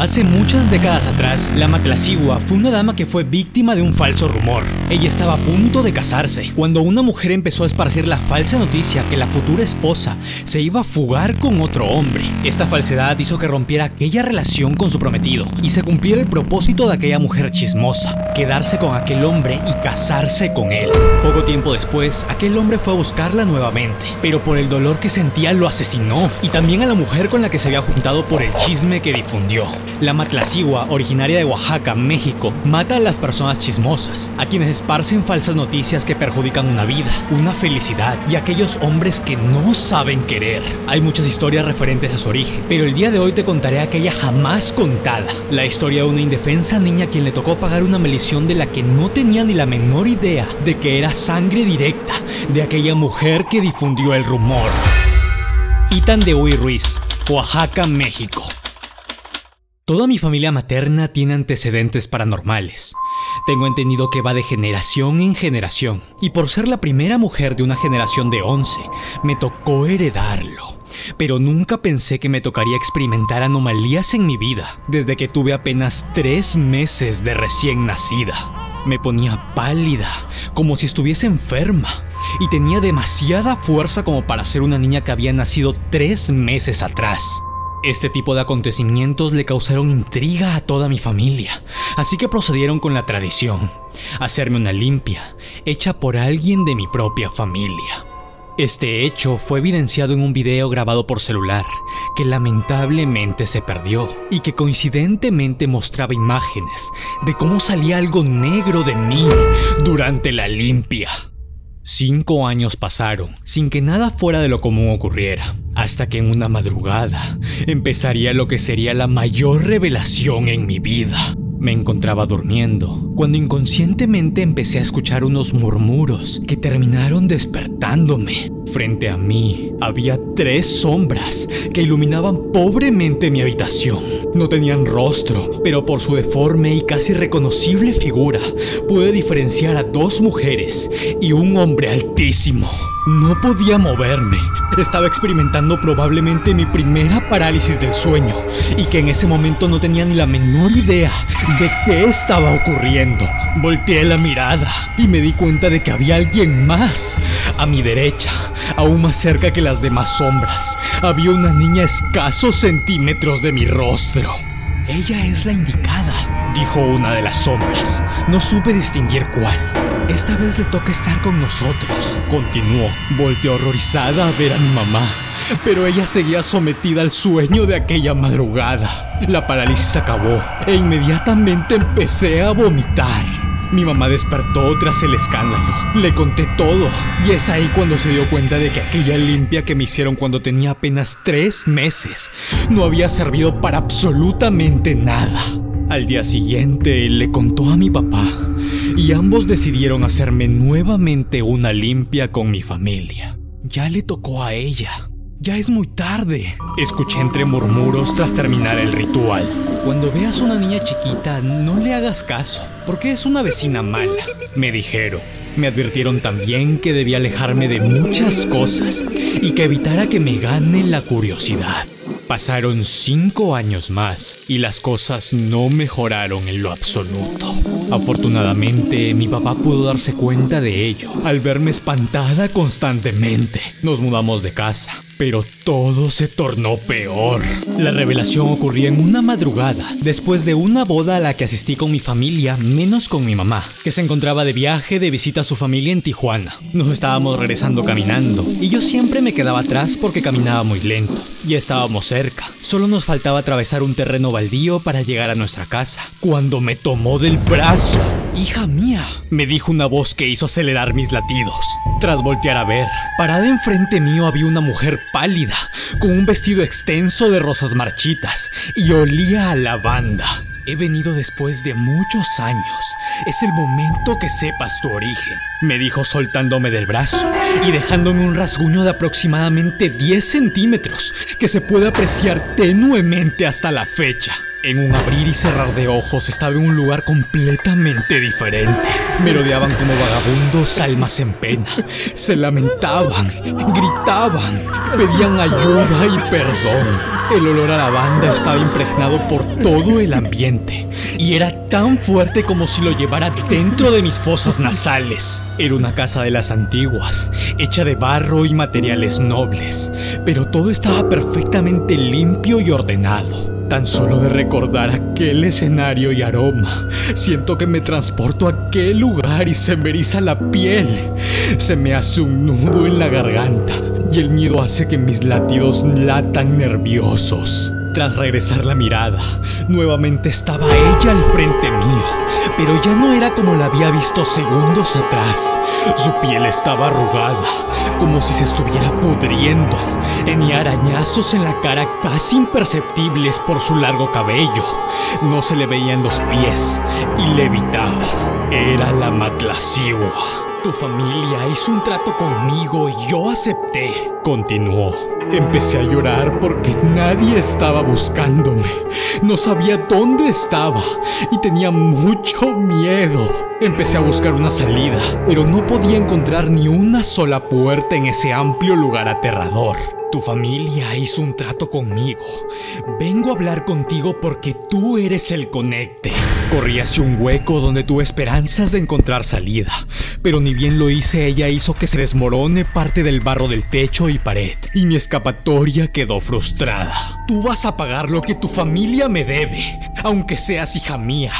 Hace muchas décadas atrás, la Matlacigua fue una dama que fue víctima de un falso rumor. Ella estaba a punto de casarse, cuando una mujer empezó a esparcir la falsa noticia que la futura esposa se iba a fugar con otro hombre. Esta falsedad hizo que rompiera aquella relación con su prometido y se cumpliera el propósito de aquella mujer chismosa, quedarse con aquel hombre y casarse con él. Poco tiempo después, aquel hombre fue a buscarla nuevamente, pero por el dolor que sentía lo asesinó y también a la mujer con la que se había juntado por el chisme que difundió. La matlacigua, originaria de Oaxaca, México, mata a las personas chismosas, a quienes esparcen falsas noticias que perjudican una vida, una felicidad y aquellos hombres que no saben querer. Hay muchas historias referentes a su origen, pero el día de hoy te contaré aquella jamás contada, la historia de una indefensa niña a quien le tocó pagar una maldición de la que no tenía ni la menor idea de que era sangre directa de aquella mujer que difundió el rumor. Itan de Huy Ruiz, Oaxaca, México. Toda mi familia materna tiene antecedentes paranormales. Tengo entendido que va de generación en generación, y por ser la primera mujer de una generación de 11, me tocó heredarlo. Pero nunca pensé que me tocaría experimentar anomalías en mi vida, desde que tuve apenas tres meses de recién nacida. Me ponía pálida, como si estuviese enferma, y tenía demasiada fuerza como para ser una niña que había nacido tres meses atrás. Este tipo de acontecimientos le causaron intriga a toda mi familia, así que procedieron con la tradición, hacerme una limpia, hecha por alguien de mi propia familia. Este hecho fue evidenciado en un video grabado por celular, que lamentablemente se perdió y que coincidentemente mostraba imágenes de cómo salía algo negro de mí durante la limpia. Cinco años pasaron sin que nada fuera de lo común ocurriera, hasta que en una madrugada empezaría lo que sería la mayor revelación en mi vida. Me encontraba durmiendo cuando inconscientemente empecé a escuchar unos murmuros que terminaron despertándome. Frente a mí había tres sombras que iluminaban pobremente mi habitación. No tenían rostro, pero por su deforme y casi reconocible figura pude diferenciar a dos mujeres y un hombre altísimo. No podía moverme. Estaba experimentando probablemente mi primera parálisis del sueño y que en ese momento no tenía ni la menor idea de qué estaba ocurriendo. Volteé la mirada y me di cuenta de que había alguien más. A mi derecha, aún más cerca que las demás sombras, había una niña a escasos centímetros de mi rostro. Ella es la indicada, dijo una de las sombras. No supe distinguir cuál. Esta vez le toca estar con nosotros, continuó. Volteó horrorizada a ver a mi mamá, pero ella seguía sometida al sueño de aquella madrugada. La parálisis acabó e inmediatamente empecé a vomitar. Mi mamá despertó tras el escándalo. Le conté todo. Y es ahí cuando se dio cuenta de que aquella limpia que me hicieron cuando tenía apenas tres meses no había servido para absolutamente nada. Al día siguiente le contó a mi papá y ambos decidieron hacerme nuevamente una limpia con mi familia. Ya le tocó a ella. Ya es muy tarde. Escuché entre murmuros tras terminar el ritual. Cuando veas una niña chiquita, no le hagas caso, porque es una vecina mala, me dijeron. Me advirtieron también que debía alejarme de muchas cosas y que evitara que me gane la curiosidad. Pasaron cinco años más y las cosas no mejoraron en lo absoluto. Afortunadamente, mi papá pudo darse cuenta de ello al verme espantada constantemente. Nos mudamos de casa, pero todo se tornó peor. La revelación ocurrió en una madrugada, después de una boda a la que asistí con mi familia, menos con mi mamá, que se encontraba de viaje de visita a su familia en Tijuana. Nos estábamos regresando caminando, y yo siempre me quedaba atrás porque caminaba muy lento. Ya estábamos cerca, solo nos faltaba atravesar un terreno baldío para llegar a nuestra casa, cuando me tomó del brazo. Hija mía, me dijo una voz que hizo acelerar mis latidos. Tras voltear a ver, parada enfrente mío había una mujer pálida, con un vestido extenso de rosas marchitas y olía a lavanda. He venido después de muchos años es el momento que sepas tu origen, me dijo soltándome del brazo y dejándome un rasguño de aproximadamente 10 centímetros que se puede apreciar tenuemente hasta la fecha. En un abrir y cerrar de ojos estaba en un lugar completamente diferente. Me rodeaban como vagabundos almas en pena. Se lamentaban, gritaban, pedían ayuda y perdón. El olor a lavanda estaba impregnado por todo el ambiente y era tan fuerte como si lo llevara dentro de mis fosas nasales. Era una casa de las antiguas, hecha de barro y materiales nobles, pero todo estaba perfectamente limpio y ordenado. Tan solo de recordar aquel escenario y aroma, siento que me transporto a aquel lugar y se me eriza la piel. Se me hace un nudo en la garganta y el miedo hace que mis latidos latan nerviosos. Tras regresar la mirada, nuevamente estaba ella al frente mío, pero ya no era como la había visto segundos atrás. Su piel estaba arrugada, como si se estuviera pudriendo. Tenía arañazos en la cara casi imperceptibles por su largo cabello. No se le veían los pies y levitaba. Era la Matlacigua. Tu familia hizo un trato conmigo y yo acepté, continuó. Empecé a llorar porque nadie estaba buscándome. No sabía dónde estaba y tenía mucho miedo. Empecé a buscar una salida, pero no podía encontrar ni una sola puerta en ese amplio lugar aterrador. Tu familia hizo un trato conmigo. Vengo a hablar contigo porque tú eres el conecte. Corrí hacia un hueco donde tuve esperanzas de encontrar salida, pero ni bien lo hice, ella hizo que se desmorone parte del barro del techo y pared, y mi escapatoria quedó frustrada. Tú vas a pagar lo que tu familia me debe, aunque seas hija mía.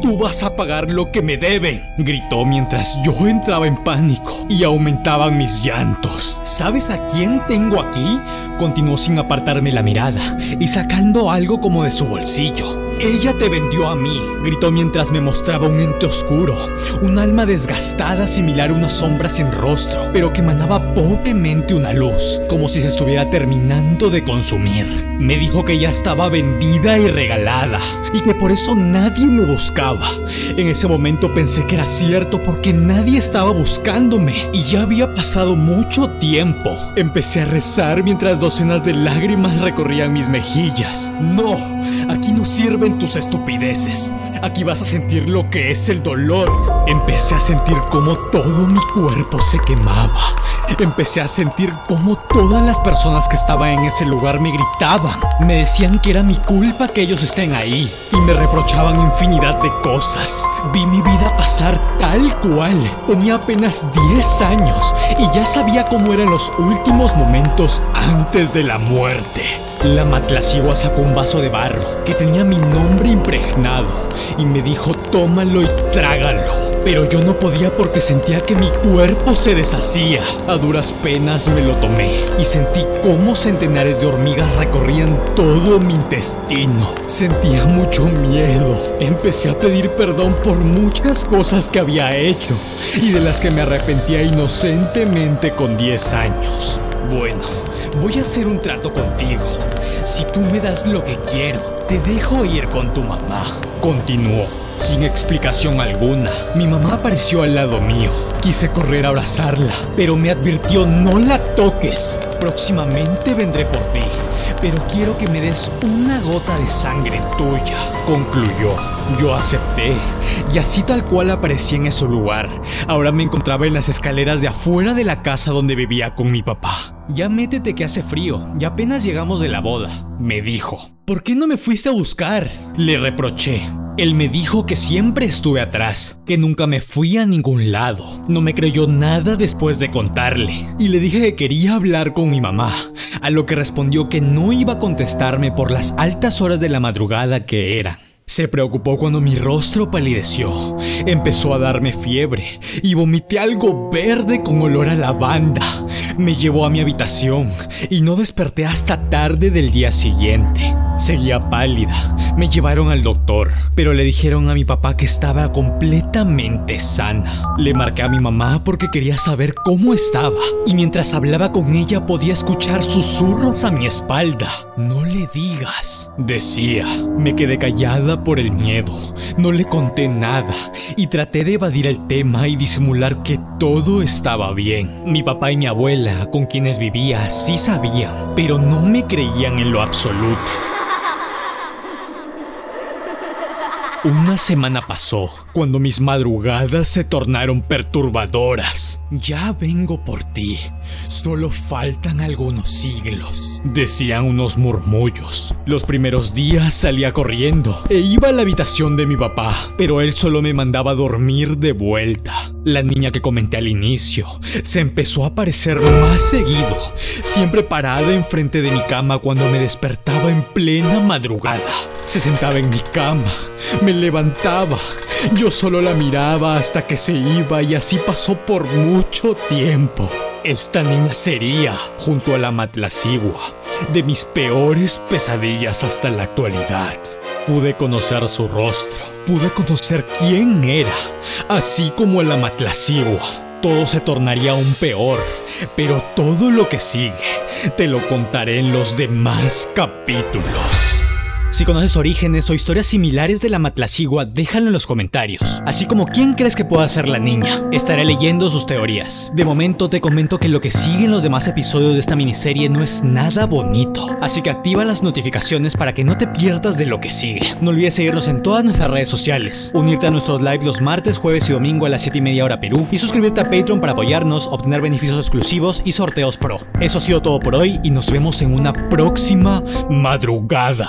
Tú vas a pagar lo que me deben, gritó mientras yo entraba en pánico y aumentaban mis llantos. ¿Sabes a quién tengo aquí? Continuó sin apartarme la mirada y sacando algo como de su bolsillo. Ella te vendió a mí, gritó mientras me mostraba un ente oscuro, un alma desgastada similar a unas sombras sin rostro, pero que emanaba pobremente una luz, como si se estuviera terminando de consumir. Me dijo que ya estaba vendida y regalada, y que por eso nadie me buscaba. En ese momento pensé que era cierto porque nadie estaba buscándome, y ya había pasado mucho tiempo. Empecé a rezar mientras docenas de lágrimas recorrían mis mejillas. No, aquí no sirve tus estupideces. Aquí vas a sentir lo que es el dolor. Empecé a sentir como todo mi cuerpo se quemaba. Empecé a sentir como todas las personas que estaban en ese lugar me gritaban. Me decían que era mi culpa que ellos estén ahí. Y me reprochaban infinidad de cosas. Vi mi vida pasar tal cual. Tenía apenas 10 años y ya sabía cómo eran los últimos momentos antes de la muerte. La matlacigua sacó un vaso de barro que tenía mi nombre impregnado y me dijo tómalo y trágalo. Pero yo no podía porque sentía que mi cuerpo se deshacía. A duras penas me lo tomé y sentí cómo centenares de hormigas recorrían todo mi intestino. Sentía mucho miedo. Empecé a pedir perdón por muchas cosas que había hecho y de las que me arrepentía inocentemente con 10 años. Bueno, voy a hacer un trato contigo. Si tú me das lo que quiero, te dejo ir con tu mamá. Continuó, sin explicación alguna. Mi mamá apareció al lado mío. Quise correr a abrazarla, pero me advirtió no la toques. Próximamente vendré por ti, pero quiero que me des una gota de sangre tuya. Concluyó. Yo acepté, y así tal cual aparecí en ese lugar. Ahora me encontraba en las escaleras de afuera de la casa donde vivía con mi papá. Ya métete que hace frío, ya apenas llegamos de la boda, me dijo. ¿Por qué no me fuiste a buscar? Le reproché. Él me dijo que siempre estuve atrás, que nunca me fui a ningún lado. No me creyó nada después de contarle. Y le dije que quería hablar con mi mamá, a lo que respondió que no iba a contestarme por las altas horas de la madrugada que eran. Se preocupó cuando mi rostro palideció, empezó a darme fiebre y vomité algo verde con olor a lavanda. Me llevó a mi habitación y no desperté hasta tarde del día siguiente. Seguía pálida. Me llevaron al doctor, pero le dijeron a mi papá que estaba completamente sana. Le marqué a mi mamá porque quería saber cómo estaba y mientras hablaba con ella podía escuchar susurros a mi espalda. No le digas, decía. Me quedé callada por el miedo. No le conté nada y traté de evadir el tema y disimular que todo estaba bien. Mi papá y mi abuela, con quienes vivía, sí sabían, pero no me creían en lo absoluto. Una semana pasó cuando mis madrugadas se tornaron perturbadoras. Ya vengo por ti. Solo faltan algunos siglos, decían unos murmullos. Los primeros días salía corriendo e iba a la habitación de mi papá, pero él solo me mandaba dormir de vuelta. La niña que comenté al inicio se empezó a aparecer más seguido, siempre parada enfrente de mi cama cuando me despertaba en plena madrugada. Se sentaba en mi cama, me levantaba, yo solo la miraba hasta que se iba y así pasó por mucho tiempo. Esta niña sería, junto a la Matlacigua, de mis peores pesadillas hasta la actualidad. Pude conocer su rostro, pude conocer quién era, así como a la Matlacigua. Todo se tornaría aún peor, pero todo lo que sigue te lo contaré en los demás capítulos. Si conoces orígenes o historias similares de la Matlacigua, déjalo en los comentarios. Así como quién crees que pueda ser la niña. Estaré leyendo sus teorías. De momento te comento que lo que sigue en los demás episodios de esta miniserie no es nada bonito. Así que activa las notificaciones para que no te pierdas de lo que sigue. No olvides seguirnos en todas nuestras redes sociales. Unirte a nuestros lives los martes, jueves y domingo a las 7 y media hora Perú. Y suscribirte a Patreon para apoyarnos, obtener beneficios exclusivos y sorteos pro. Eso ha sido todo por hoy y nos vemos en una próxima madrugada.